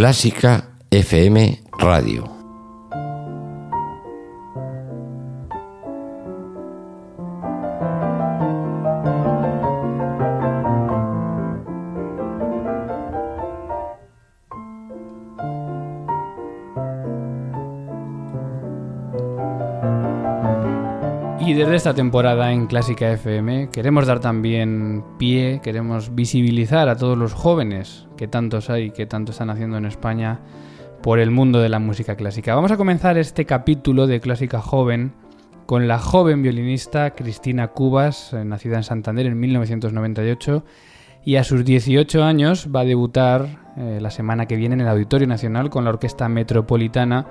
Clásica FM Radio. Esta temporada en Clásica FM queremos dar también pie, queremos visibilizar a todos los jóvenes que tantos hay, que tanto están haciendo en España por el mundo de la música clásica. Vamos a comenzar este capítulo de Clásica Joven con la joven violinista Cristina Cubas, eh, nacida en Santander en 1998 y a sus 18 años va a debutar eh, la semana que viene en el Auditorio Nacional con la Orquesta Metropolitana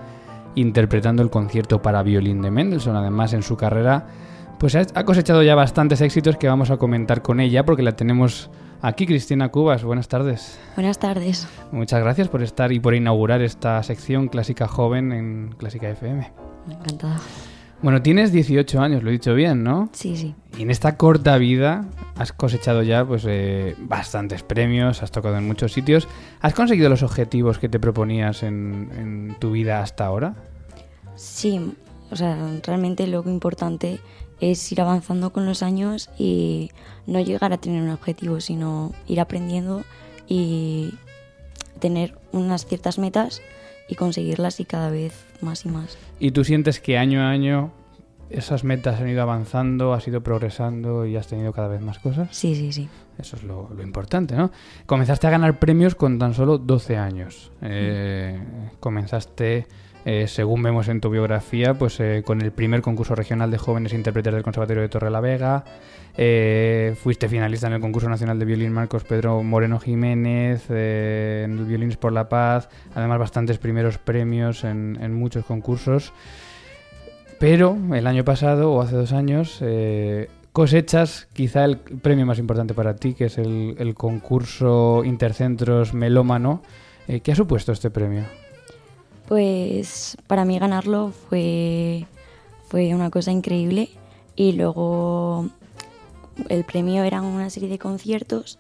interpretando el concierto para violín de Mendelssohn. Además, en su carrera, pues ha ha cosechado ya bastantes éxitos que vamos a comentar con ella, porque la tenemos aquí, Cristina Cubas. Buenas tardes. Buenas tardes. Muchas gracias por estar y por inaugurar esta sección Clásica Joven en Clásica FM. Encantada. Bueno, tienes 18 años, lo he dicho bien, ¿no? Sí, sí. Y en esta corta vida has cosechado ya pues eh, bastantes premios, has tocado en muchos sitios. ¿Has conseguido los objetivos que te proponías en, en tu vida hasta ahora? Sí, o sea, realmente lo importante es ir avanzando con los años y no llegar a tener un objetivo, sino ir aprendiendo y tener unas ciertas metas y conseguirlas y cada vez más y más. ¿Y tú sientes que año a año esas metas han ido avanzando, has ido progresando y has tenido cada vez más cosas? Sí, sí, sí. Eso es lo, lo importante, ¿no? Comenzaste a ganar premios con tan solo 12 años. Eh, comenzaste, eh, según vemos en tu biografía, pues eh, con el primer concurso regional de jóvenes intérpretes del Conservatorio de Torrelavega. Eh, fuiste finalista en el concurso nacional de violín Marcos Pedro Moreno Jiménez, eh, en el Violines por la Paz. Además, bastantes primeros premios en, muchos concursos. Pero el año pasado, o hace dos años, cosechas quizá el premio más importante para ti, que es el, el concurso Intercentros Melómano. ¿Qué ha supuesto este premio? Pues para mí ganarlo fue, fue una cosa increíble. Y luego el premio eran una serie de conciertos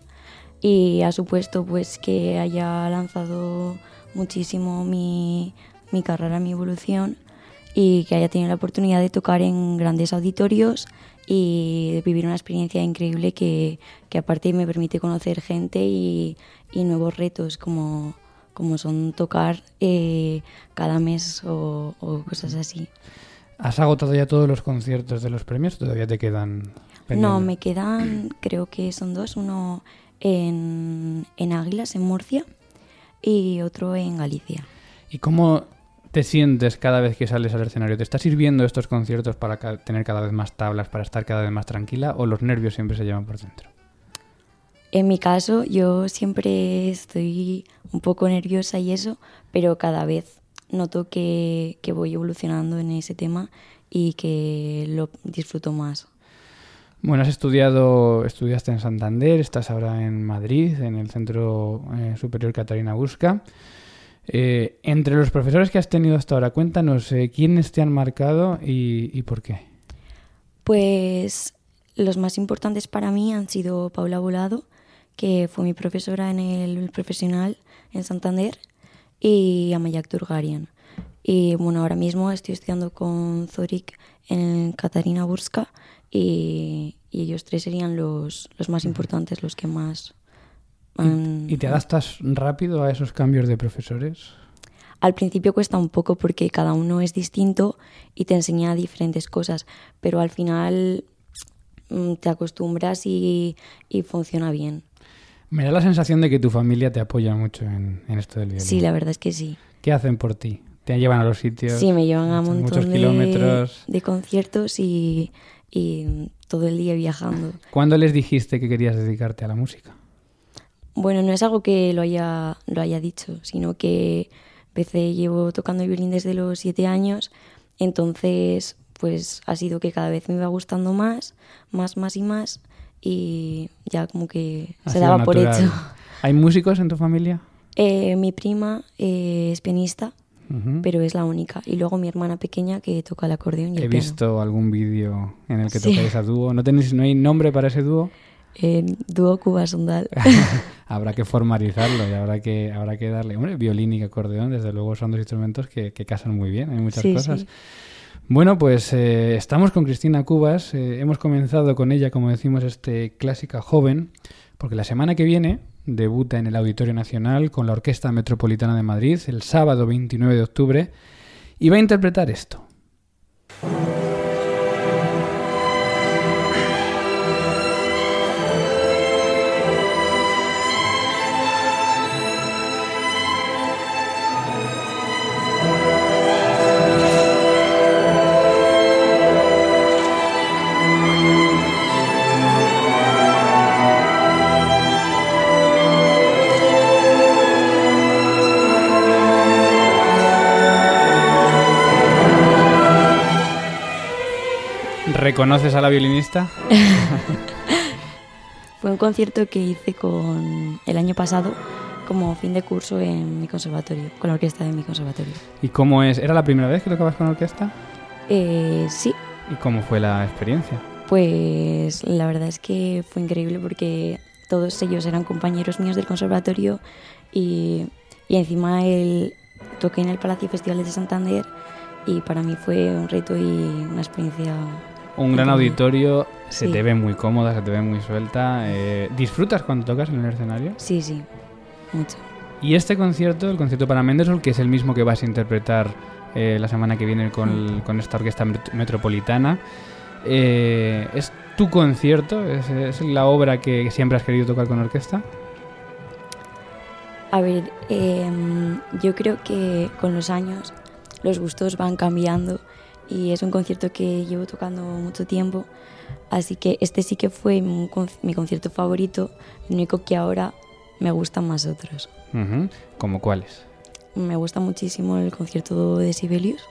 y ha supuesto pues que haya lanzado muchísimo mi, mi carrera, mi evolución y que haya tenido la oportunidad de tocar en grandes auditorios y de vivir una experiencia increíble que, que aparte me permite conocer gente y, y nuevos retos como, como son tocar eh, cada mes o, o cosas así. ¿Has agotado ya todos los conciertos de los premios? o ¿Todavía te quedan pendientes? No, me quedan, creo que son dos, uno en, en Águilas, en Murcia, y otro en Galicia. ¿Y cómo te sientes cada vez que sales al escenario? ¿Te está sirviendo estos conciertos para tener cada vez más tablas, para estar cada vez más tranquila o los nervios siempre se llevan por dentro? En mi caso, yo siempre estoy un poco nerviosa y eso, pero cada vez noto que, que voy evolucionando en ese tema y que lo disfruto más. Bueno, has estudiado, estudiaste en Santander, estás ahora en Madrid, en el Centro eh, Superior Catarina Busca. Eh, entre los profesores que has tenido hasta ahora, cuéntanos eh, quiénes te han marcado y, y por qué. Pues los más importantes para mí han sido Paula Volado, que fue mi profesora en el profesional en Santander, y Amayak Turgarian. Y bueno, ahora mismo estoy estudiando con Zorik en Catarina Burska y, y ellos tres serían los, los más importantes, los que más... han- ¿Y te adaptas rápido a esos cambios de profesores? Al principio cuesta un poco porque cada uno es distinto y te enseña diferentes cosas, pero al final mm, te acostumbras y, y funciona bien. Me da la sensación de que tu familia te apoya mucho en, en esto del violín. Sí, la verdad es que sí. ¿Qué hacen por ti? ¿Te llevan a los sitios? Sí, me llevan a muchos montón de, kilómetros. de conciertos y, y todo el día viajando. ¿Cuándo les dijiste que querías dedicarte a la música? Bueno, no es algo que lo haya, lo haya dicho, sino que empecé, llevo tocando violín desde los siete años, entonces pues ha sido que cada vez me iba gustando más, más, más y más, y ya como que Ha se daba por hecho. ¿Hay músicos en tu familia? Eh, mi prima eh, es pianista, Ujú. pero es la única, y luego mi hermana pequeña que toca el acordeón y el He piano. visto algún vídeo en el que Sí. tocáis a dúo. ¿No, tenéis, ¿No hay nombre para ese dúo? en dúo Cuba Sondal. habrá que formalizarlo y habrá que, habrá que darle. Hombre, violín y acordeón, desde luego, son dos instrumentos que, que casan muy bien, hay muchas Sí, cosas. sí. Bueno, pues eh, estamos con Cristina Cubas. eh, hemos comenzado con ella, como decimos, este clásica joven, porque la semana que viene debuta en el Auditorio Nacional con la Orquesta Metropolitana de Madrid el sábado 29 de octubre y va a interpretar esto. ¿Reconoces a la violinista? Fue un concierto que hice con el año pasado como fin de curso en mi conservatorio, con la orquesta de mi conservatorio. ¿Y cómo es? ¿Era la primera vez que tocabas con orquesta? Eh, sí, ¿Y cómo fue la experiencia? pues la verdad es que fue increíble porque todos ellos eran compañeros míos del conservatorio y, y encima el, toqué en el Palacio Festivales de Santander y para mí fue un reto y una experiencia Un gran auditorio, se Sí. te ve muy cómoda, se te ve muy suelta. eh, ¿Disfrutas cuando tocas en el escenario? Sí, sí, mucho. Y este concierto, el concierto para Mendelssohn, que es el mismo que vas a interpretar eh, la semana que viene con, con esta orquesta met- metropolitana, eh, ¿es tu concierto? ¿Es, es la obra que siempre has querido tocar con orquesta? A ver, em, yo creo que con los años los gustos van cambiando y es un concierto que llevo tocando mucho tiempo, así que este sí que fue mi, con- mi concierto favorito, lo único que ahora me gustan más otros. Ujú. ¿Como cuáles? Me gusta muchísimo el concierto de Sibelius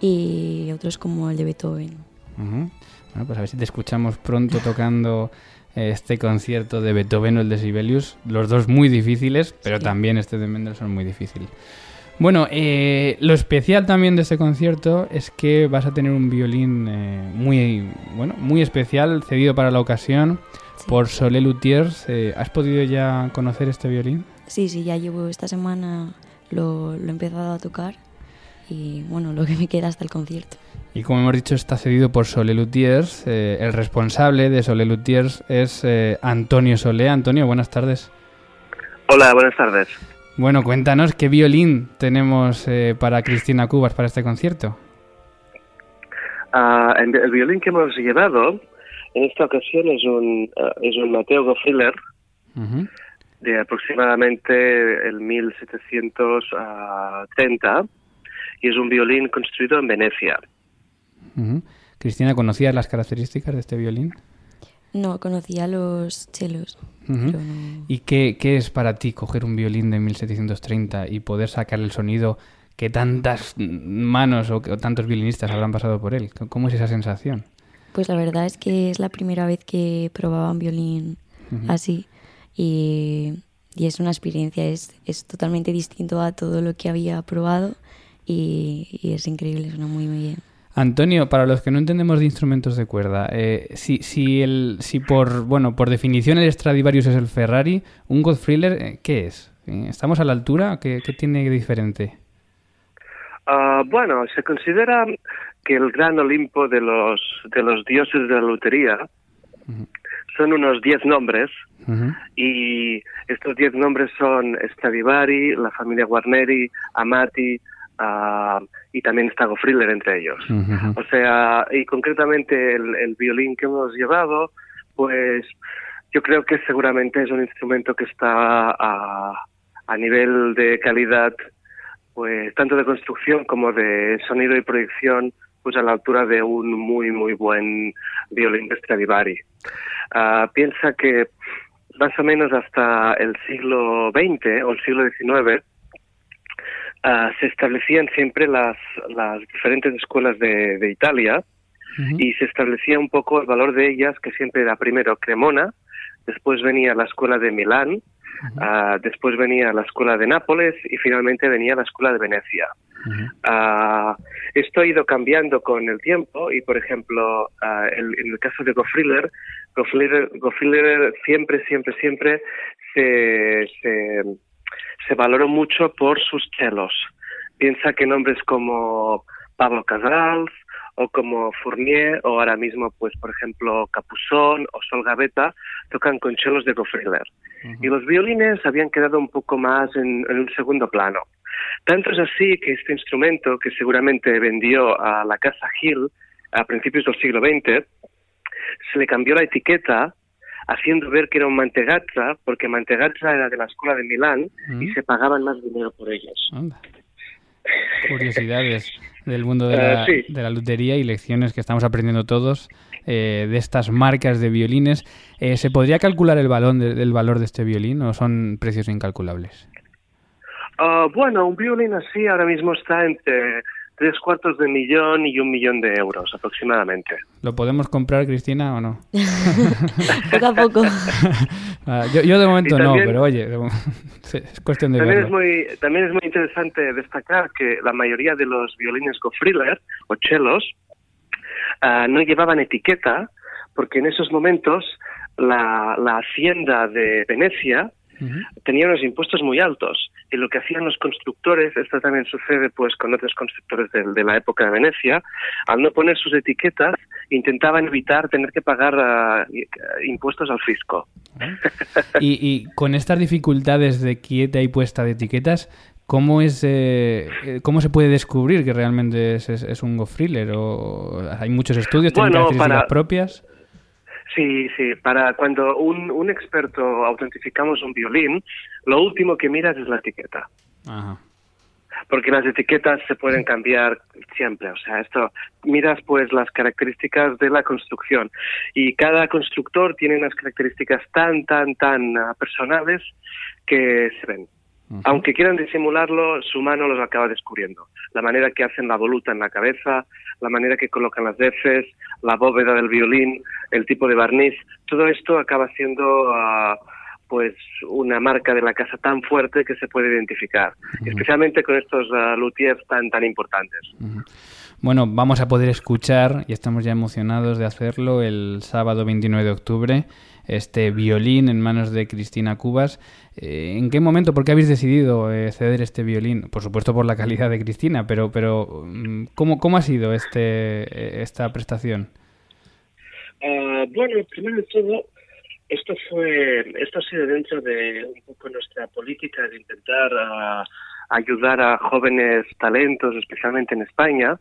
y otros como el de Beethoven. Ujú. Bueno, pues a ver si te escuchamos pronto tocando este concierto de Beethoven o el de Sibelius. Los dos muy difíciles, pero Sí. también este de Mendelssohn muy difícil. Bueno, eh, lo especial también de este concierto es que vas a tener un violín eh, muy, bueno, muy especial, cedido para la ocasión Sí. por Solé Luthiers. Eh, ¿Has podido ya conocer este violín? Sí, sí, ya llevo esta semana, lo, lo he empezado a tocar y bueno, lo que me queda hasta el concierto. Y como hemos dicho, está cedido por Solé Luthiers. Eh, el responsable de Solé Luthiers es eh, Antonio Solé. Antonio, buenas tardes. Hola, buenas tardes. Bueno, cuéntanos qué violín tenemos eh, para Cristina Cubas para este concierto. Ah, el, el violín que hemos llevado en esta ocasión es un, ah, es un Mateo Gofriller Ujú. de aproximadamente el 1730 y es un violín construido en Venecia. Cristina, ¿conocías las características de este violín? No, conocía los chelos, No... ¿Y qué, qué es para ti coger un violín de 1730 y poder sacar el sonido que tantas manos o, tantos violinistas habrán pasado por él? ¿Cómo es esa sensación? Pues la verdad es que es la primera vez que probaba un violín así y, y es una experiencia, es, es totalmente distinto a todo lo que había probado y, y es increíble, suena muy, muy bien. Antonio, para los que no entendemos de instrumentos de cuerda, eh, si, si, el, si por, bueno, por definición el Stradivarius es el Ferrari, un Godfriller, eh, ¿qué es? Eh, ¿Estamos a la altura? ¿Qué, qué tiene de diferente? Ah, bueno, se considera que el gran Olimpo de los, de los dioses de la lotería son unos 10 nombres y estos 10 nombres son Stradivari, la familia Guarneri, Amati ah, y también está Gofriller entre ellos. O sea, y concretamente el, el violín que hemos llevado, pues yo creo que seguramente es un instrumento que está a, a nivel de calidad, pues tanto de construcción como de sonido y proyección, pues a la altura de un muy, muy buen violín de Stradivari. Ah, piensa que más o menos hasta el siglo XX o el siglo XIX ah, se establecían siempre las, las diferentes escuelas de, de Italia y se establecía un poco el valor de ellas, que siempre era primero Cremona, después venía la escuela de Milán, ah, después venía la escuela de Nápoles y finalmente venía la escuela de Venecia. Ah, esto ha ido cambiando con el tiempo y, por ejemplo, en el caso de Gofriller, Gofriller, siempre, siempre, siempre se, se, se valoró mucho por sus celos. Piensa que nombres como Pablo Casals o como Fournier o ahora mismo, pues por ejemplo, Capuzón o Sol Gaveta tocan con chelos de Gofriller. Y los violines habían quedado un poco más en, un segundo plano. Tanto es así que este instrumento, que seguramente vendió a la Casa Gil a principios del siglo XX, se le cambió la etiqueta haciendo ver que era un mantegazza, porque mantegazza era de la escuela de Milán y se pagaban más dinero por ellos. Curiosidades del mundo de la, eh, de la, lutería y lecciones que estamos aprendiendo todos eh, de estas marcas de violines. Eh, ¿Se podría calcular el, valor del valor de este violín o son precios incalculables? Ah, bueno, un violín así ahora mismo está entre tres cuartos de millón y un millón de euros aproximadamente. ¿Lo podemos comprar, Cristina, o no? poco a poco. Ah, yo, de momento no, pero oye, es cuestión de también Es muy, también es muy interesante destacar que la mayoría de los violines Gofriller o chelos ah, no llevaban etiqueta porque en esos momentos la, la hacienda de Venecia tenía unos impuestos muy altos y lo que hacían los constructores, esto también sucede pues con otros constructores de, la época de Venecia, al no poner sus etiquetas intentaban evitar tener que pagar ah, impuestos al fisco. y, con estas dificultades de quieta y puesta de etiquetas, ¿Cómo, es, eh, eh, ¿Cómo se puede descubrir que realmente es, un go ¿O hay muchos estudios? ¿Tienen características propias? Sí, sí. Para cuando un, un experto autentificamos un violín, lo último que miras es la etiqueta. Porque las etiquetas se pueden cambiar siempre. O sea, esto miras pues las características de la construcción y cada constructor tiene unas características tan, tan, tan ah, personales que se ven. Aunque quieran disimularlo, su mano los acaba descubriendo. La manera que hacen la voluta en la cabeza, la manera que colocan las veces, la bóveda del violín, el tipo de barniz, todo esto acaba siendo ah, pues una marca de la casa tan fuerte que se puede identificar, especialmente con estos uh, luthiers tan tan importantes. Bueno, vamos a poder escuchar y estamos ya emocionados de hacerlo el sábado 29 de octubre este violín en manos de Cristina Cubas. Eh, ¿En qué momento, por qué habéis decidido eh, ceder este violín? Por supuesto por la calidad de Cristina, pero, pero mm, ¿cómo, cómo ha sido este, eh, esta prestación? Ah, bueno, primero de todo, esto fue, esto ha sido dentro de un poco nuestra política de intentar ah, ayudar a jóvenes talentos, especialmente en España,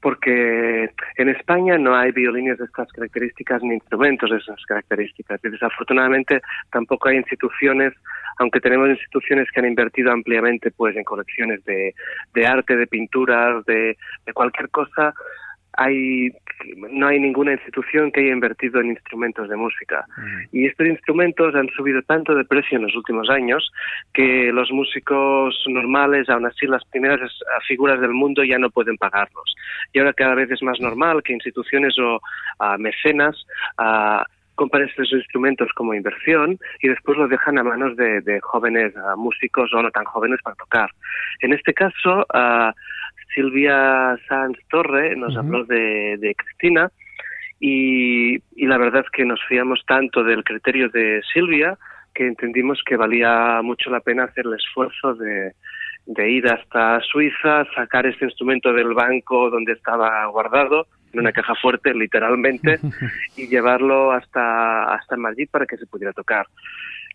porque en España no hay violines de estas características ni instrumentos de esas características. Y desafortunadamente tampoco hay instituciones, aunque tenemos instituciones que han invertido ampliamente pues en colecciones de, de arte, de pinturas, de, de cualquier cosa, hay no hay ninguna institución que haya invertido en instrumentos de música. Y estos instrumentos han subido tanto de precio en los últimos años que los músicos normales, aún así las primeras figuras del mundo ya no pueden pagarlos. Y ahora cada vez es más normal que instituciones o mecenas compren estos instrumentos como inversión y después los dejan a manos de, jóvenes músicos o no tan jóvenes para tocar. En este caso, Silvia Sanz Torre nos habló de, Cristina y, la verdad es que nos fiamos tanto del criterio de Silvia que entendimos que valía mucho la pena hacer el esfuerzo de, ir hasta Suiza, sacar este instrumento del banco donde estaba guardado, en una caja fuerte literalmente, y llevarlo hasta, hasta Madrid para que se pudiera tocar.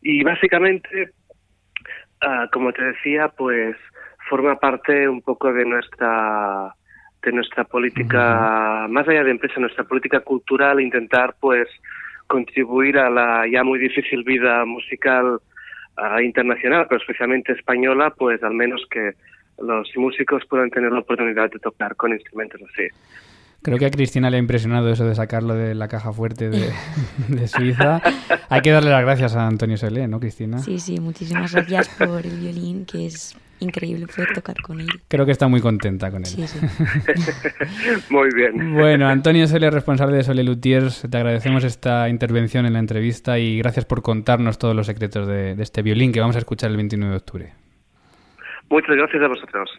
Y básicamente, ah, como te decía, pues forma parte un poco de nuestra de nuestra política, más allá de empresa, nuestra política cultural, intentar pues contribuir a la ya muy difícil vida musical ah, internacional, pero especialmente española, pues al menos que los músicos puedan tener la oportunidad de tocar con instrumentos así. Creo que a Cristina le ha impresionado eso de sacarlo de la caja fuerte de, Suiza. Hay que darle las gracias a Antonio Selé, ¿no, Cristina? Sí, sí, muchísimas gracias por el violín, que es increíble poder tocar con él. Creo que está muy contenta con él. Sí, sí. muy bien. Bueno, Antonio Sole, responsable de Sole Lutiers, te agradecemos esta intervención en la entrevista y gracias por contarnos todos los secretos de, de este violín que vamos a escuchar el 29 de octubre. Muchas gracias a vosotros.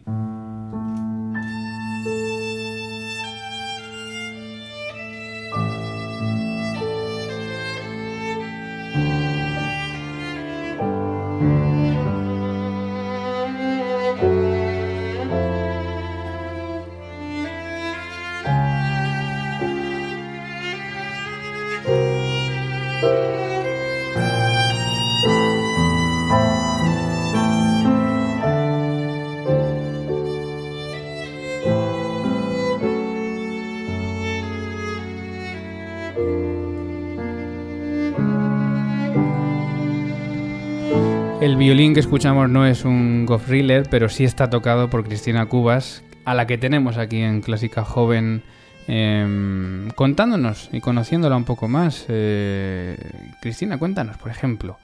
El violín que escuchamos no es un Goffriller, pero sí está tocado por Cristina Cubas, a la que tenemos aquí en Clásica Joven em, contándonos y conociéndola un poco más. Eh, Cristina, cuéntanos, por ejemplo,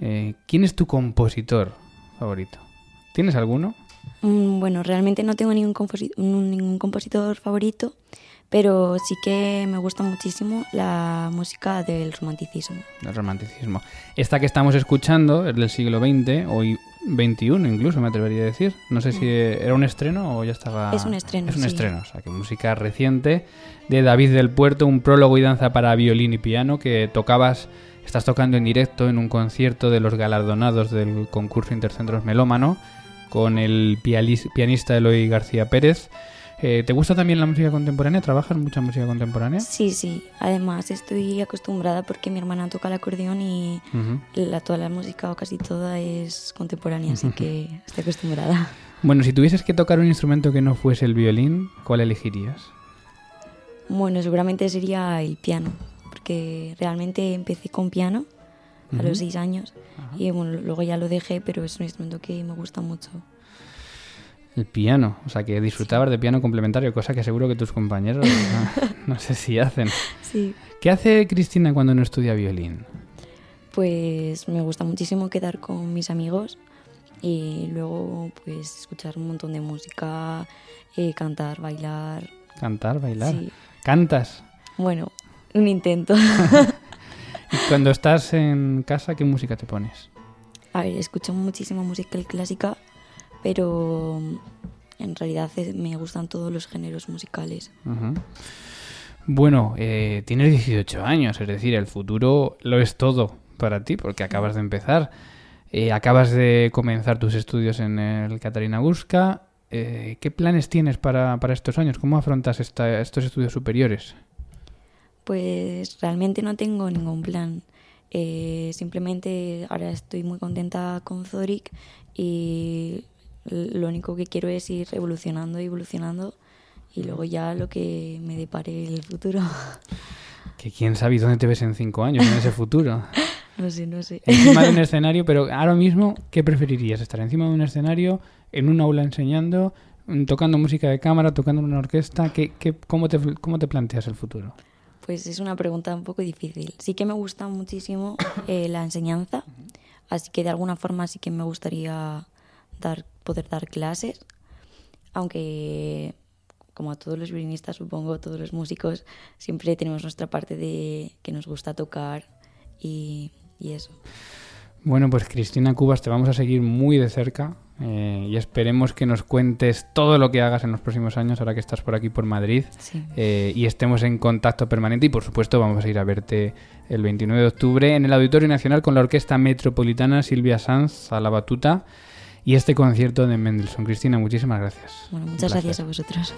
eh, ¿quién es tu compositor favorito? ¿Tienes alguno? Mm, bueno, realmente no tengo ningún, ningún compositor favorito, pero sí que me gusta muchísimo la música del romanticismo. Del romanticismo. Esta que estamos escuchando es del siglo XX, hoy 21 incluso me atrevería a decir. No sé si mm. era un estreno o ya estaba... Es un estreno. Es un estreno, o sea que música reciente de David del Puerto, un prólogo y danza para violín y piano que tocabas, estás tocando en directo en un concierto de los galardonados del concurso Intercentros Melómano con el pianista Eloy García Pérez. Eh, ¿Te gusta también la música contemporánea? ¿Trabajas mucha música contemporánea? Sí, sí. Además, estoy acostumbrada porque mi hermana toca el acordeón y la, toda la música o casi toda es contemporánea, así que estoy acostumbrada. Bueno, si tuvieses que tocar un instrumento que no fuese el violín, ¿cuál elegirías? Bueno, seguramente sería el piano, porque realmente empecé con piano a los seis años y bueno, luego ya lo dejé, pero es un instrumento que me gusta mucho. El piano, o sea que disfrutabas de piano complementario, cosa que seguro que tus compañeros no, sé si hacen. Sí. ¿Qué hace Cristina cuando no estudia violín? Pues me gusta muchísimo quedar con mis amigos y luego pues escuchar un montón de música, eh, cantar, bailar. ¿Cantar, bailar? Sí. ¿Cantas? Bueno, un intento. ¿Y cuando estás en casa, qué música te pones? A ver, escucho muchísima música clásica pero en realidad me gustan todos los géneros musicales. Bueno, eh, tienes 18 años, es decir, el futuro lo es todo para ti, porque acabas de empezar. Eh, acabas de comenzar tus estudios en el Catarina Busca. Eh, ¿Qué planes tienes para, para, estos años? ¿Cómo afrontas estos estudios superiores? Pues realmente no tengo ningún plan. simplemente ahora estoy muy contenta con Zoric y lo único que quiero es ir evolucionando y evolucionando y luego ya lo que me depare el futuro. Que quién sabe dónde te ves en cinco años, en ese futuro. no sé, no sé. Encima de un escenario, pero ahora mismo, ¿qué preferirías? ¿Estar encima de un escenario, en un aula enseñando, mm, tocando música de cámara, tocando en una orquesta? ¿Qué, qué, cómo, te, ¿Cómo te planteas el futuro? Pues es una pregunta un poco difícil. Sí que me gusta muchísimo eh, la enseñanza, así que de alguna forma sí que me gustaría dar poder dar clases, aunque como a todos los violinistas, supongo, todos los músicos, siempre tenemos nuestra parte de que nos gusta tocar y, eso. Bueno, pues Cristina Cubas, te vamos a seguir muy de cerca eh, y esperemos que nos cuentes todo lo que hagas en los próximos años, ahora que estás por aquí por Madrid, eh, y estemos en contacto permanente. Y por supuesto, vamos a ir a verte el 29 de octubre en el Auditorio Nacional con la Orquesta Metropolitana Silvia Sanz a la batuta y este concierto de Mendelssohn. Cristina, muchísimas gracias. Bueno, muchas gracias a vosotros.